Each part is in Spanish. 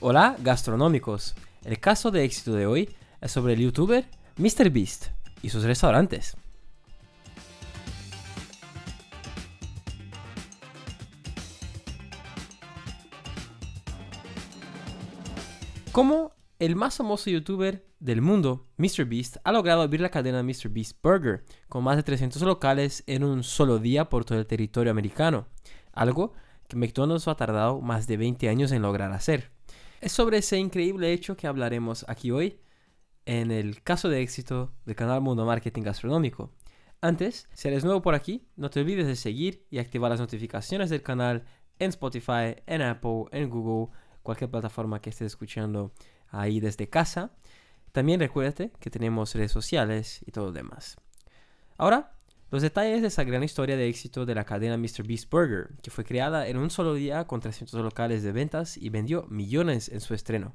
Hola, gastronómicos. El caso de éxito de hoy es sobre el youtuber MrBeast y sus restaurantes. Como el más famoso youtuber del mundo, MrBeast, ha logrado abrir la cadena MrBeast Burger con más de 300 locales en un solo día por todo el territorio americano, algo que McDonald's ha tardado más de 20 años en lograr hacer. Es sobre ese increíble hecho que hablaremos aquí hoy en el caso de éxito del canal Mundo Marketing Gastronómico. Antes, si eres nuevo por aquí, no te olvides de seguir y activar las notificaciones del canal en Spotify, en Apple, en Google, cualquier plataforma que estés escuchando ahí desde casa. También recuérdate que tenemos redes sociales y todo lo demás. Ahora, los detalles de esa gran historia de éxito de la cadena Mr. Beast Burger, que fue creada en un solo día con 300 locales de ventas y vendió millones en su estreno.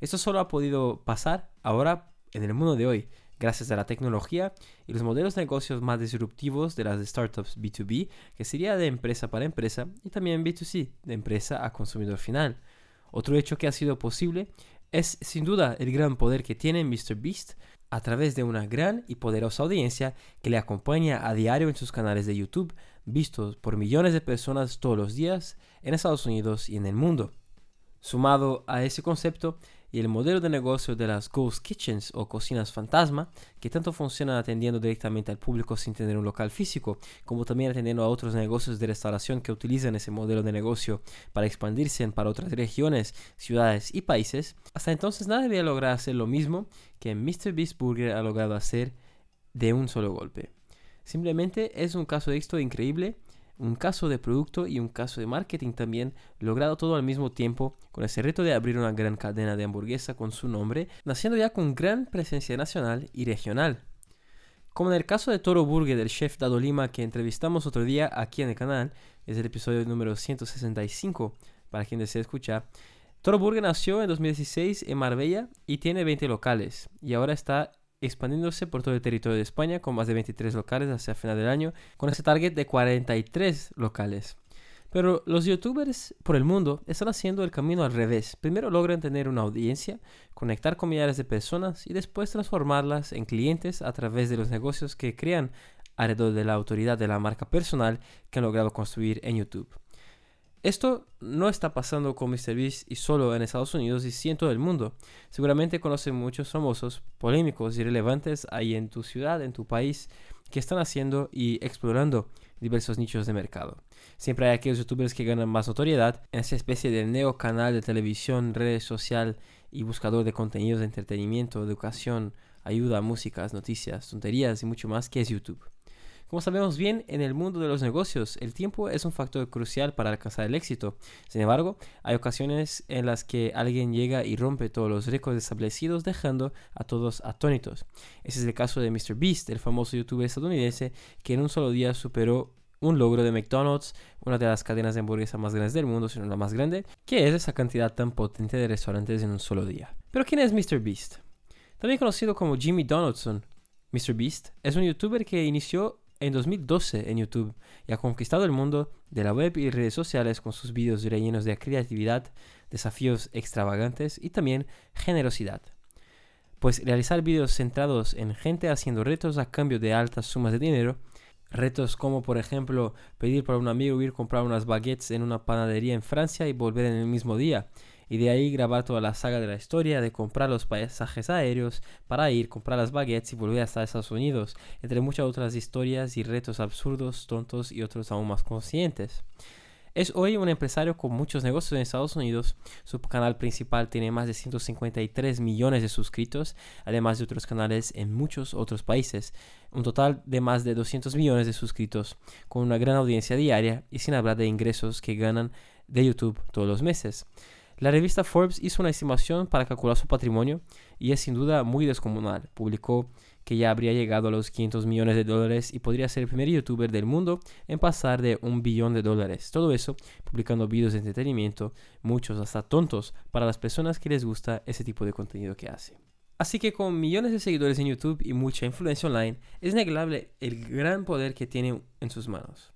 Esto solo ha podido pasar ahora en el mundo de hoy, gracias a la tecnología y los modelos de negocios más disruptivos de las startups B2B, que sería de empresa para empresa, y también B2C, de empresa a consumidor final. Otro hecho que ha sido posible es sin duda el gran poder que tiene MrBeast a través de una gran y poderosa audiencia que le acompaña a diario en sus canales de YouTube, vistos por millones de personas todos los días en Estados Unidos y en el mundo. Sumado a ese concepto y el modelo de negocio de las ghost kitchens o cocinas fantasma, que tanto funcionan atendiendo directamente al público sin tener un local físico, como también atendiendo a otros negocios de restauración que utilizan ese modelo de negocio para expandirse para otras regiones, ciudades y países, hasta entonces nadie había logrado hacer lo mismo que MrBeast Burger ha logrado hacer de un solo golpe. Simplemente es un caso de éxito increíble un caso de producto y un caso de marketing también, logrado todo al mismo tiempo, con ese reto de abrir una gran cadena de hamburguesa con su nombre, naciendo ya con gran presencia nacional y regional. Como en el caso de Toro Burger del chef Dado Lima que entrevistamos otro día aquí en el canal, es el episodio número 165 para quien desee escuchar. Toro Burger nació en 2016 en Marbella y tiene 20 locales y ahora está expandiéndose por todo el territorio de España con más de 23 locales hacia el final del año, con ese target de 43 locales. Pero los youtubers por el mundo están haciendo el camino al revés. Primero logran tener una audiencia, conectar con millares de personas y después transformarlas en clientes a través de los negocios que crean alrededor de la autoridad de la marca personal que han logrado construir en YouTube. Esto no está pasando con MrBeast y solo en Estados Unidos y sí en todo el mundo. Seguramente conocen muchos famosos, polémicos y relevantes ahí en tu ciudad, en tu país, que están haciendo y explorando diversos nichos de mercado. Siempre hay aquellos youtubers que ganan más notoriedad en esa especie de neo canal de televisión, red social y buscador de contenidos de entretenimiento, educación, ayuda, músicas, noticias, tonterías y mucho más que es YouTube. Como sabemos bien, en el mundo de los negocios, el tiempo es un factor crucial para alcanzar el éxito. Sin embargo, hay ocasiones en las que alguien llega y rompe todos los récords establecidos, dejando a todos atónitos. Ese es el caso de MrBeast, el famoso youtuber estadounidense que en un solo día superó un logro de McDonald's, una de las cadenas de hamburguesas más grandes del mundo, si no la más grande, que es esa cantidad tan potente de restaurantes en un solo día. Pero ¿quién es MrBeast? También conocido como Jimmy Donaldson, MrBeast es un youtuber que inició en 2012 en YouTube y ha conquistado el mundo de la web y redes sociales con sus vídeos rellenos de creatividad, desafíos extravagantes y también generosidad. Pues realizar vídeos centrados en gente haciendo retos a cambio de altas sumas de dinero, retos como por ejemplo pedir para un amigo ir a comprar unas baguettes en una panadería en Francia y volver en el mismo día, y de ahí grabar toda la saga de la historia de comprar los pasajes aéreos para ir, comprar las baguettes y volver hasta Estados Unidos, entre muchas otras historias y retos absurdos, tontos y otros aún más conscientes. Es hoy un empresario con muchos negocios en Estados Unidos. Su canal principal tiene más de 153 millones de suscritos, además de otros canales en muchos otros países. Un total de más de 200 millones de suscritos, con una gran audiencia diaria y sin hablar de ingresos que ganan de YouTube todos los meses. La revista Forbes hizo una estimación para calcular su patrimonio y es sin duda muy descomunal. Publicó que ya habría llegado a los 500 millones de dólares y podría ser el primer youtuber del mundo en pasar de un billón de dólares. Todo eso publicando vídeos de entretenimiento, muchos hasta tontos, para las personas que les gusta ese tipo de contenido que hace. Así que con millones de seguidores en YouTube y mucha influencia online, es negable el gran poder que tiene en sus manos.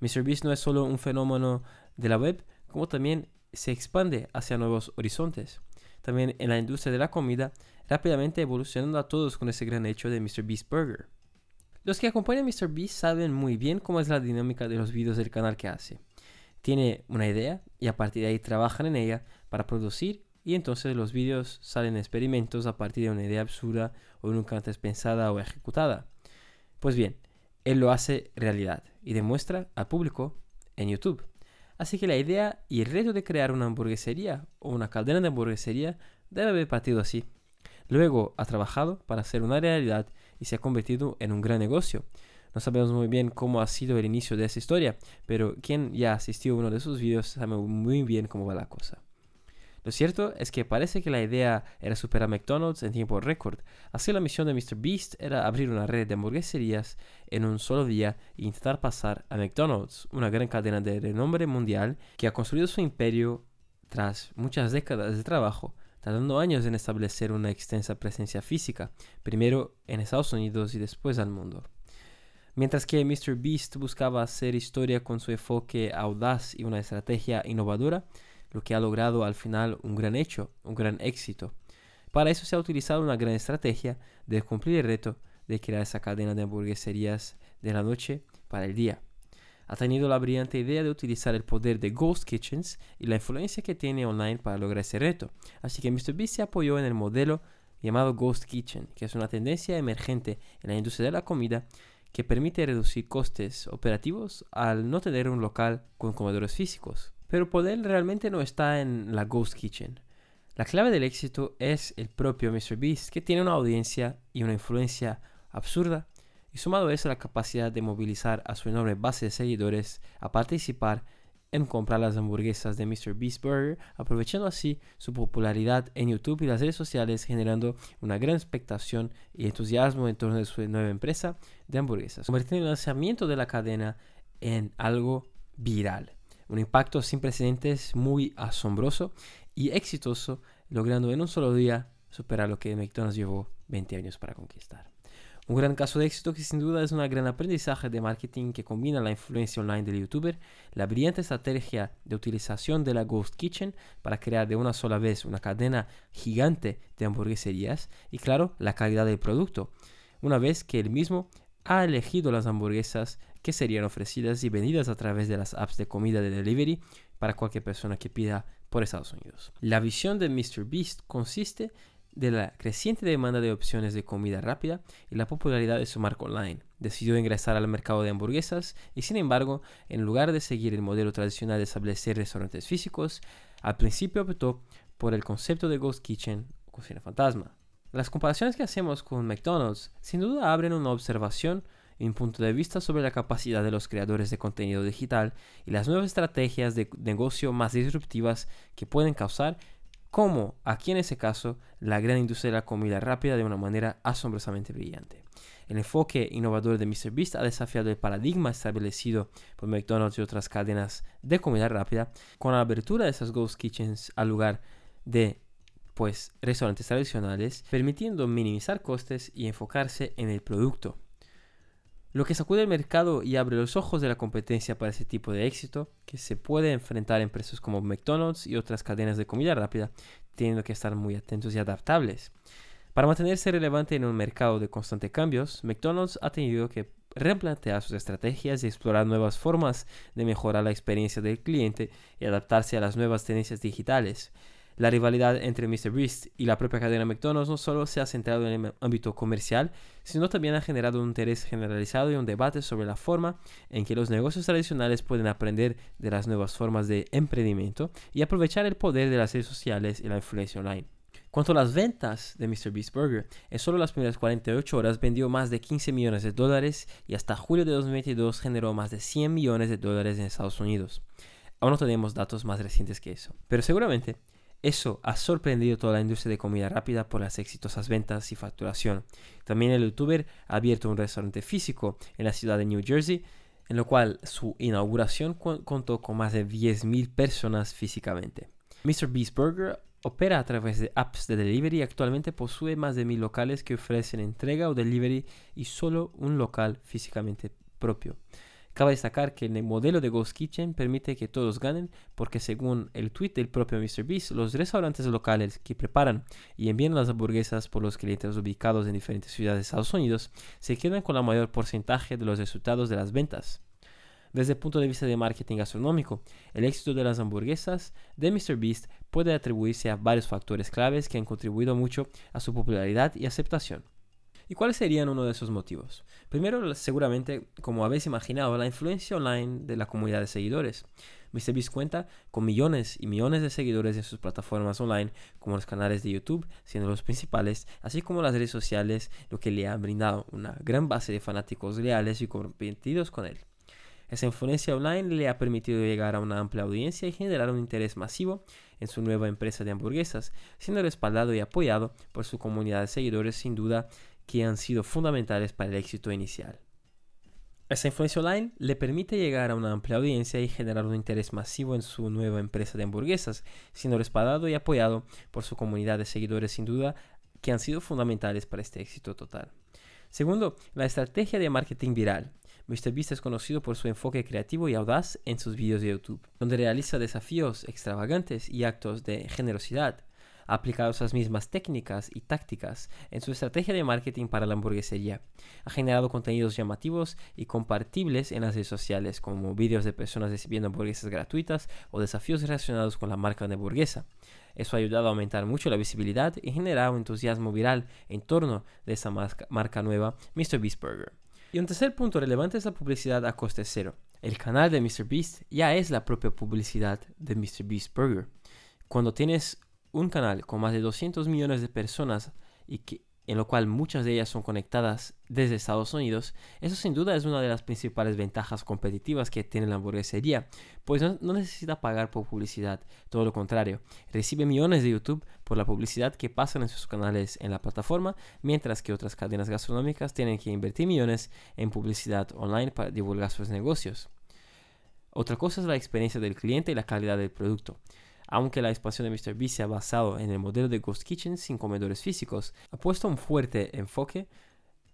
MrBeast no es solo un fenómeno de la web, como también se expande hacia nuevos horizontes. También en la industria de la comida, rápidamente evolucionando a todos con ese gran hecho de MrBeast Burger. Los que acompañan a MrBeast saben muy bien cómo es la dinámica de los vídeos del canal que hace. Tiene una idea y a partir de ahí trabajan en ella para producir y entonces los vídeos salen experimentos a partir de una idea absurda o nunca antes pensada o ejecutada. Pues bien, él lo hace realidad y demuestra al público en YouTube. Así que la idea y el reto de crear una hamburguesería o una cadena de hamburguesería debe haber partido así. Luego ha trabajado para hacer una realidad y se ha convertido en un gran negocio. No sabemos muy bien cómo ha sido el inicio de esa historia, pero quien ya asistió a uno de sus vídeos sabe muy bien cómo va la cosa. Lo cierto es que parece que la idea era superar a McDonald's en tiempo récord. Así la misión de Mr. Beast era abrir una red de hamburgueserías en un solo día e intentar pasar a McDonald's, una gran cadena de renombre mundial que ha construido su imperio tras muchas décadas de trabajo, tardando años en establecer una extensa presencia física, primero en Estados Unidos y después al mundo. Mientras que Mr. Beast buscaba hacer historia con su enfoque audaz y una estrategia innovadora, lo que ha logrado al final un gran hecho, un gran éxito. Para eso se ha utilizado una gran estrategia de cumplir el reto de crear esa cadena de hamburgueserías de la noche para el día. Ha tenido la brillante idea de utilizar el poder de Ghost Kitchens y la influencia que tiene online para lograr ese reto. Así que MrBeast se apoyó en el modelo llamado Ghost Kitchen, que es una tendencia emergente en la industria de la comida que permite reducir costes operativos al no tener un local con comedores físicos. Pero poder realmente no está en la Ghost Kitchen. La clave del éxito es el propio MrBeast, que tiene una audiencia y una influencia absurda, y sumado a eso la capacidad de movilizar a su enorme base de seguidores a participar en comprar las hamburguesas de MrBeast Burger, aprovechando así su popularidad en YouTube y las redes sociales, generando una gran expectación y entusiasmo en torno a su nueva empresa de hamburguesas, convirtiendo el lanzamiento de la cadena en algo viral un impacto sin precedentes muy asombroso y exitoso, logrando en un solo día superar lo que McDonald's llevó 20 años para conquistar. Un gran caso de éxito que sin duda es un gran aprendizaje de marketing que combina la influencia online del youtuber, la brillante estrategia de utilización de la Ghost Kitchen para crear de una sola vez una cadena gigante de hamburgueserías y claro, la calidad del producto, una vez que el mismo ha elegido las hamburguesas que serían ofrecidas y vendidas a través de las apps de comida de delivery para cualquier persona que pida por Estados Unidos. La visión de MrBeast consiste de la creciente demanda de opciones de comida rápida y la popularidad de su marca online. Decidió ingresar al mercado de hamburguesas y sin embargo, en lugar de seguir el modelo tradicional de establecer restaurantes físicos, al principio optó por el concepto de Ghost Kitchen cocina fantasma. Las comparaciones que hacemos con McDonald's sin duda abren una observación un punto de vista sobre la capacidad de los creadores de contenido digital y las nuevas estrategias de negocio más disruptivas que pueden causar, como aquí en ese caso la gran industria de la comida rápida de una manera asombrosamente brillante. El enfoque innovador de MrBeast ha desafiado el paradigma establecido por McDonald's y otras cadenas de comida rápida con la apertura de esas ghost kitchens al lugar de pues restaurantes tradicionales, permitiendo minimizar costes y enfocarse en el producto lo que sacude el mercado y abre los ojos de la competencia para ese tipo de éxito que se puede enfrentar en empresas como McDonald's y otras cadenas de comida rápida, teniendo que estar muy atentos y adaptables. Para mantenerse relevante en un mercado de constantes cambios, McDonald's ha tenido que replantear sus estrategias y explorar nuevas formas de mejorar la experiencia del cliente y adaptarse a las nuevas tendencias digitales. La rivalidad entre MrBeast y la propia cadena McDonald's no solo se ha centrado en el ámbito comercial, sino también ha generado un interés generalizado y un debate sobre la forma en que los negocios tradicionales pueden aprender de las nuevas formas de emprendimiento y aprovechar el poder de las redes sociales y la influencia online. Cuanto a las ventas de MrBeast Burger, en solo las primeras 48 horas vendió más de 15 millones de dólares y hasta julio de 2022 generó más de 100 millones de dólares en Estados Unidos. Aún no tenemos datos más recientes que eso, pero seguramente eso ha sorprendido toda la industria de comida rápida por las exitosas ventas y facturación. También el youtuber ha abierto un restaurante físico en la ciudad de New Jersey, en lo cual su inauguración contó con más de 10.000 personas físicamente. Mr. Beast Burger opera a través de apps de delivery y actualmente posee más de 1.000 locales que ofrecen entrega o delivery y solo un local físicamente propio. Cabe destacar que el modelo de Ghost Kitchen permite que todos ganen porque según el tweet del propio MrBeast, los restaurantes locales que preparan y envían las hamburguesas por los clientes ubicados en diferentes ciudades de Estados Unidos se quedan con la mayor porcentaje de los resultados de las ventas. Desde el punto de vista de marketing gastronómico, el éxito de las hamburguesas de MrBeast puede atribuirse a varios factores claves que han contribuido mucho a su popularidad y aceptación. ¿Y cuáles serían uno de esos motivos? Primero, seguramente, como habéis imaginado, la influencia online de la comunidad de seguidores. MrBeast cuenta con millones y millones de seguidores en sus plataformas online, como los canales de YouTube, siendo los principales, así como las redes sociales, lo que le ha brindado una gran base de fanáticos leales y comprometidos con él. Esa influencia online le ha permitido llegar a una amplia audiencia y generar un interés masivo en su nueva empresa de hamburguesas, siendo respaldado y apoyado por su comunidad de seguidores sin duda que han sido fundamentales para el éxito inicial. Esa influencia online le permite llegar a una amplia audiencia y generar un interés masivo en su nueva empresa de hamburguesas, siendo respaldado y apoyado por su comunidad de seguidores sin duda que han sido fundamentales para este éxito total. Segundo, la estrategia de marketing viral. MrBeast es conocido por su enfoque creativo y audaz en sus vídeos de YouTube, donde realiza desafíos extravagantes y actos de generosidad. Ha aplicado esas mismas técnicas y tácticas en su estrategia de marketing para la hamburguesería. Ha generado contenidos llamativos y compartibles en las redes sociales, como vídeos de personas recibiendo hamburguesas gratuitas o desafíos relacionados con la marca de hamburguesa. Eso ha ayudado a aumentar mucho la visibilidad y generar un entusiasmo viral en torno de esa marca, nueva, MrBeast Burger. Y un tercer punto relevante es la publicidad a coste cero. El canal de MrBeast ya es la propia publicidad de MrBeast Burger. Cuando tienes un canal con más de 200 millones de personas y que en lo cual muchas de ellas son conectadas desde Estados Unidos, eso sin duda es una de las principales ventajas competitivas que tiene la hamburguesería, pues no, necesita pagar por publicidad, todo lo contrario, recibe millones de YouTube por la publicidad que pasan en sus canales en la plataforma, mientras que otras cadenas gastronómicas tienen que invertir millones en publicidad online para divulgar sus negocios. Otra cosa es la experiencia del cliente y la calidad del producto. Aunque la expansión de MrBeast se ha basado en el modelo de Ghost Kitchen sin comedores físicos, ha puesto un fuerte enfoque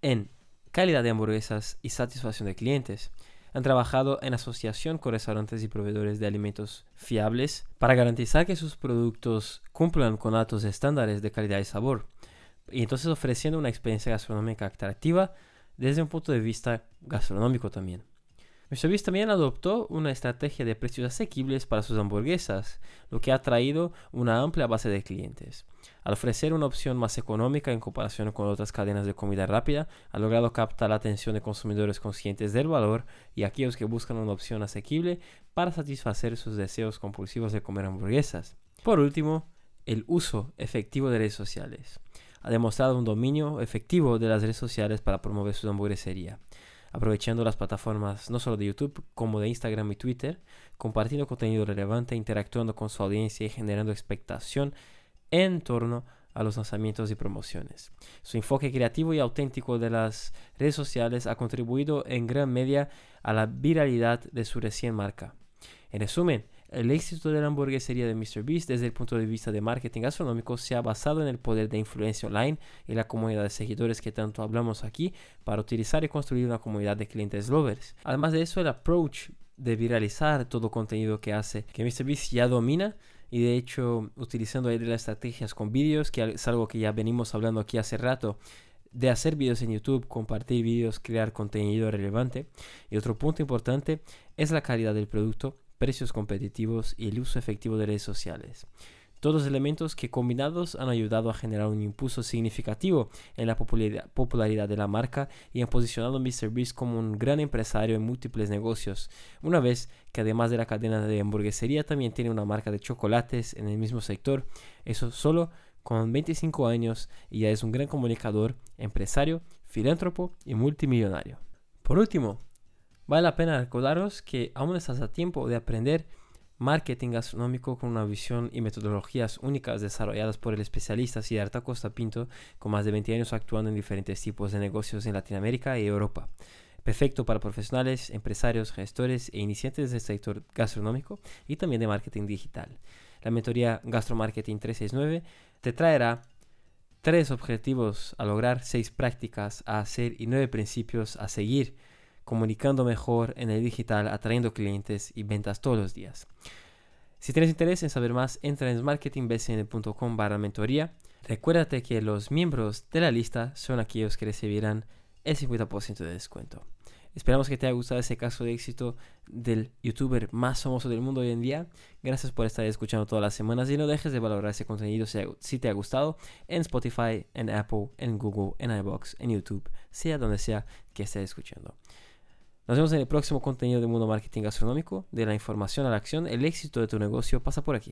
en calidad de hamburguesas y satisfacción de clientes. Han trabajado en asociación con restaurantes y proveedores de alimentos fiables para garantizar que sus productos cumplan con altos estándares de calidad y sabor, y entonces ofreciendo una experiencia gastronómica atractiva desde un punto de vista gastronómico también. MrBeast también adoptó una estrategia de precios asequibles para sus hamburguesas, lo que ha traído una amplia base de clientes. Al ofrecer una opción más económica en comparación con otras cadenas de comida rápida, ha logrado captar la atención de consumidores conscientes del valor y aquellos que buscan una opción asequible para satisfacer sus deseos compulsivos de comer hamburguesas. Por último, el uso efectivo de redes sociales. Ha demostrado un dominio efectivo de las redes sociales para promover su hamburguesería aprovechando las plataformas no solo de YouTube como de Instagram y Twitter, compartiendo contenido relevante, interactuando con su audiencia y generando expectación en torno a los lanzamientos y promociones. Su enfoque creativo y auténtico de las redes sociales ha contribuido en gran medida a la viralidad de su recién marca. En resumen, el éxito de la hamburguesería de MrBeast desde el punto de vista de marketing gastronómico se ha basado en el poder de influencia online y la comunidad de seguidores que tanto hablamos aquí para utilizar y construir una comunidad de clientes lovers. Además de eso, el approach de viralizar todo contenido que hace que MrBeast ya domina y de hecho utilizando ahí las estrategias con vídeos, que es algo que ya venimos hablando aquí hace rato, de hacer vídeos en YouTube, compartir vídeos, crear contenido relevante. Y otro punto importante es la calidad del producto precios competitivos y el uso efectivo de redes sociales. Todos elementos que combinados han ayudado a generar un impulso significativo en la popularidad de la marca y han posicionado a MrBeast como un gran empresario en múltiples negocios, una vez que además de la cadena de hamburguesería también tiene una marca de chocolates en el mismo sector, eso solo con 25 años y ya es un gran comunicador, empresario, filántropo y multimillonario. Por último, Vale la pena recordaros que aún estás a tiempo de aprender marketing gastronómico con una visión y metodologías únicas desarrolladas por el especialista Siddhartha Costa Pinto, con más de 20 años actuando en diferentes tipos de negocios en Latinoamérica y Europa. Perfecto para profesionales, empresarios, gestores e iniciantes del sector gastronómico y también de marketing digital. La mentoría Gastromarketing 369 te traerá tres objetivos a lograr, seis prácticas a hacer y nueve principios a seguir comunicando mejor en el digital, atrayendo clientes y ventas todos los días. Si tienes interés en saber más, entra en marketingbcn.com barra mentoría. Recuérdate que los miembros de la lista son aquellos que recibirán el 50% de descuento. Esperamos que te haya gustado ese caso de éxito del youtuber más famoso del mundo hoy en día. Gracias por estar escuchando todas las semanas y no dejes de valorar ese contenido si te ha gustado en Spotify, en Apple, en Google, en iBox, en YouTube, sea donde sea que estés escuchando. Nos vemos en el próximo contenido de Mundo Marketing Gastronómico. De la información a la acción, el éxito de tu negocio pasa por aquí.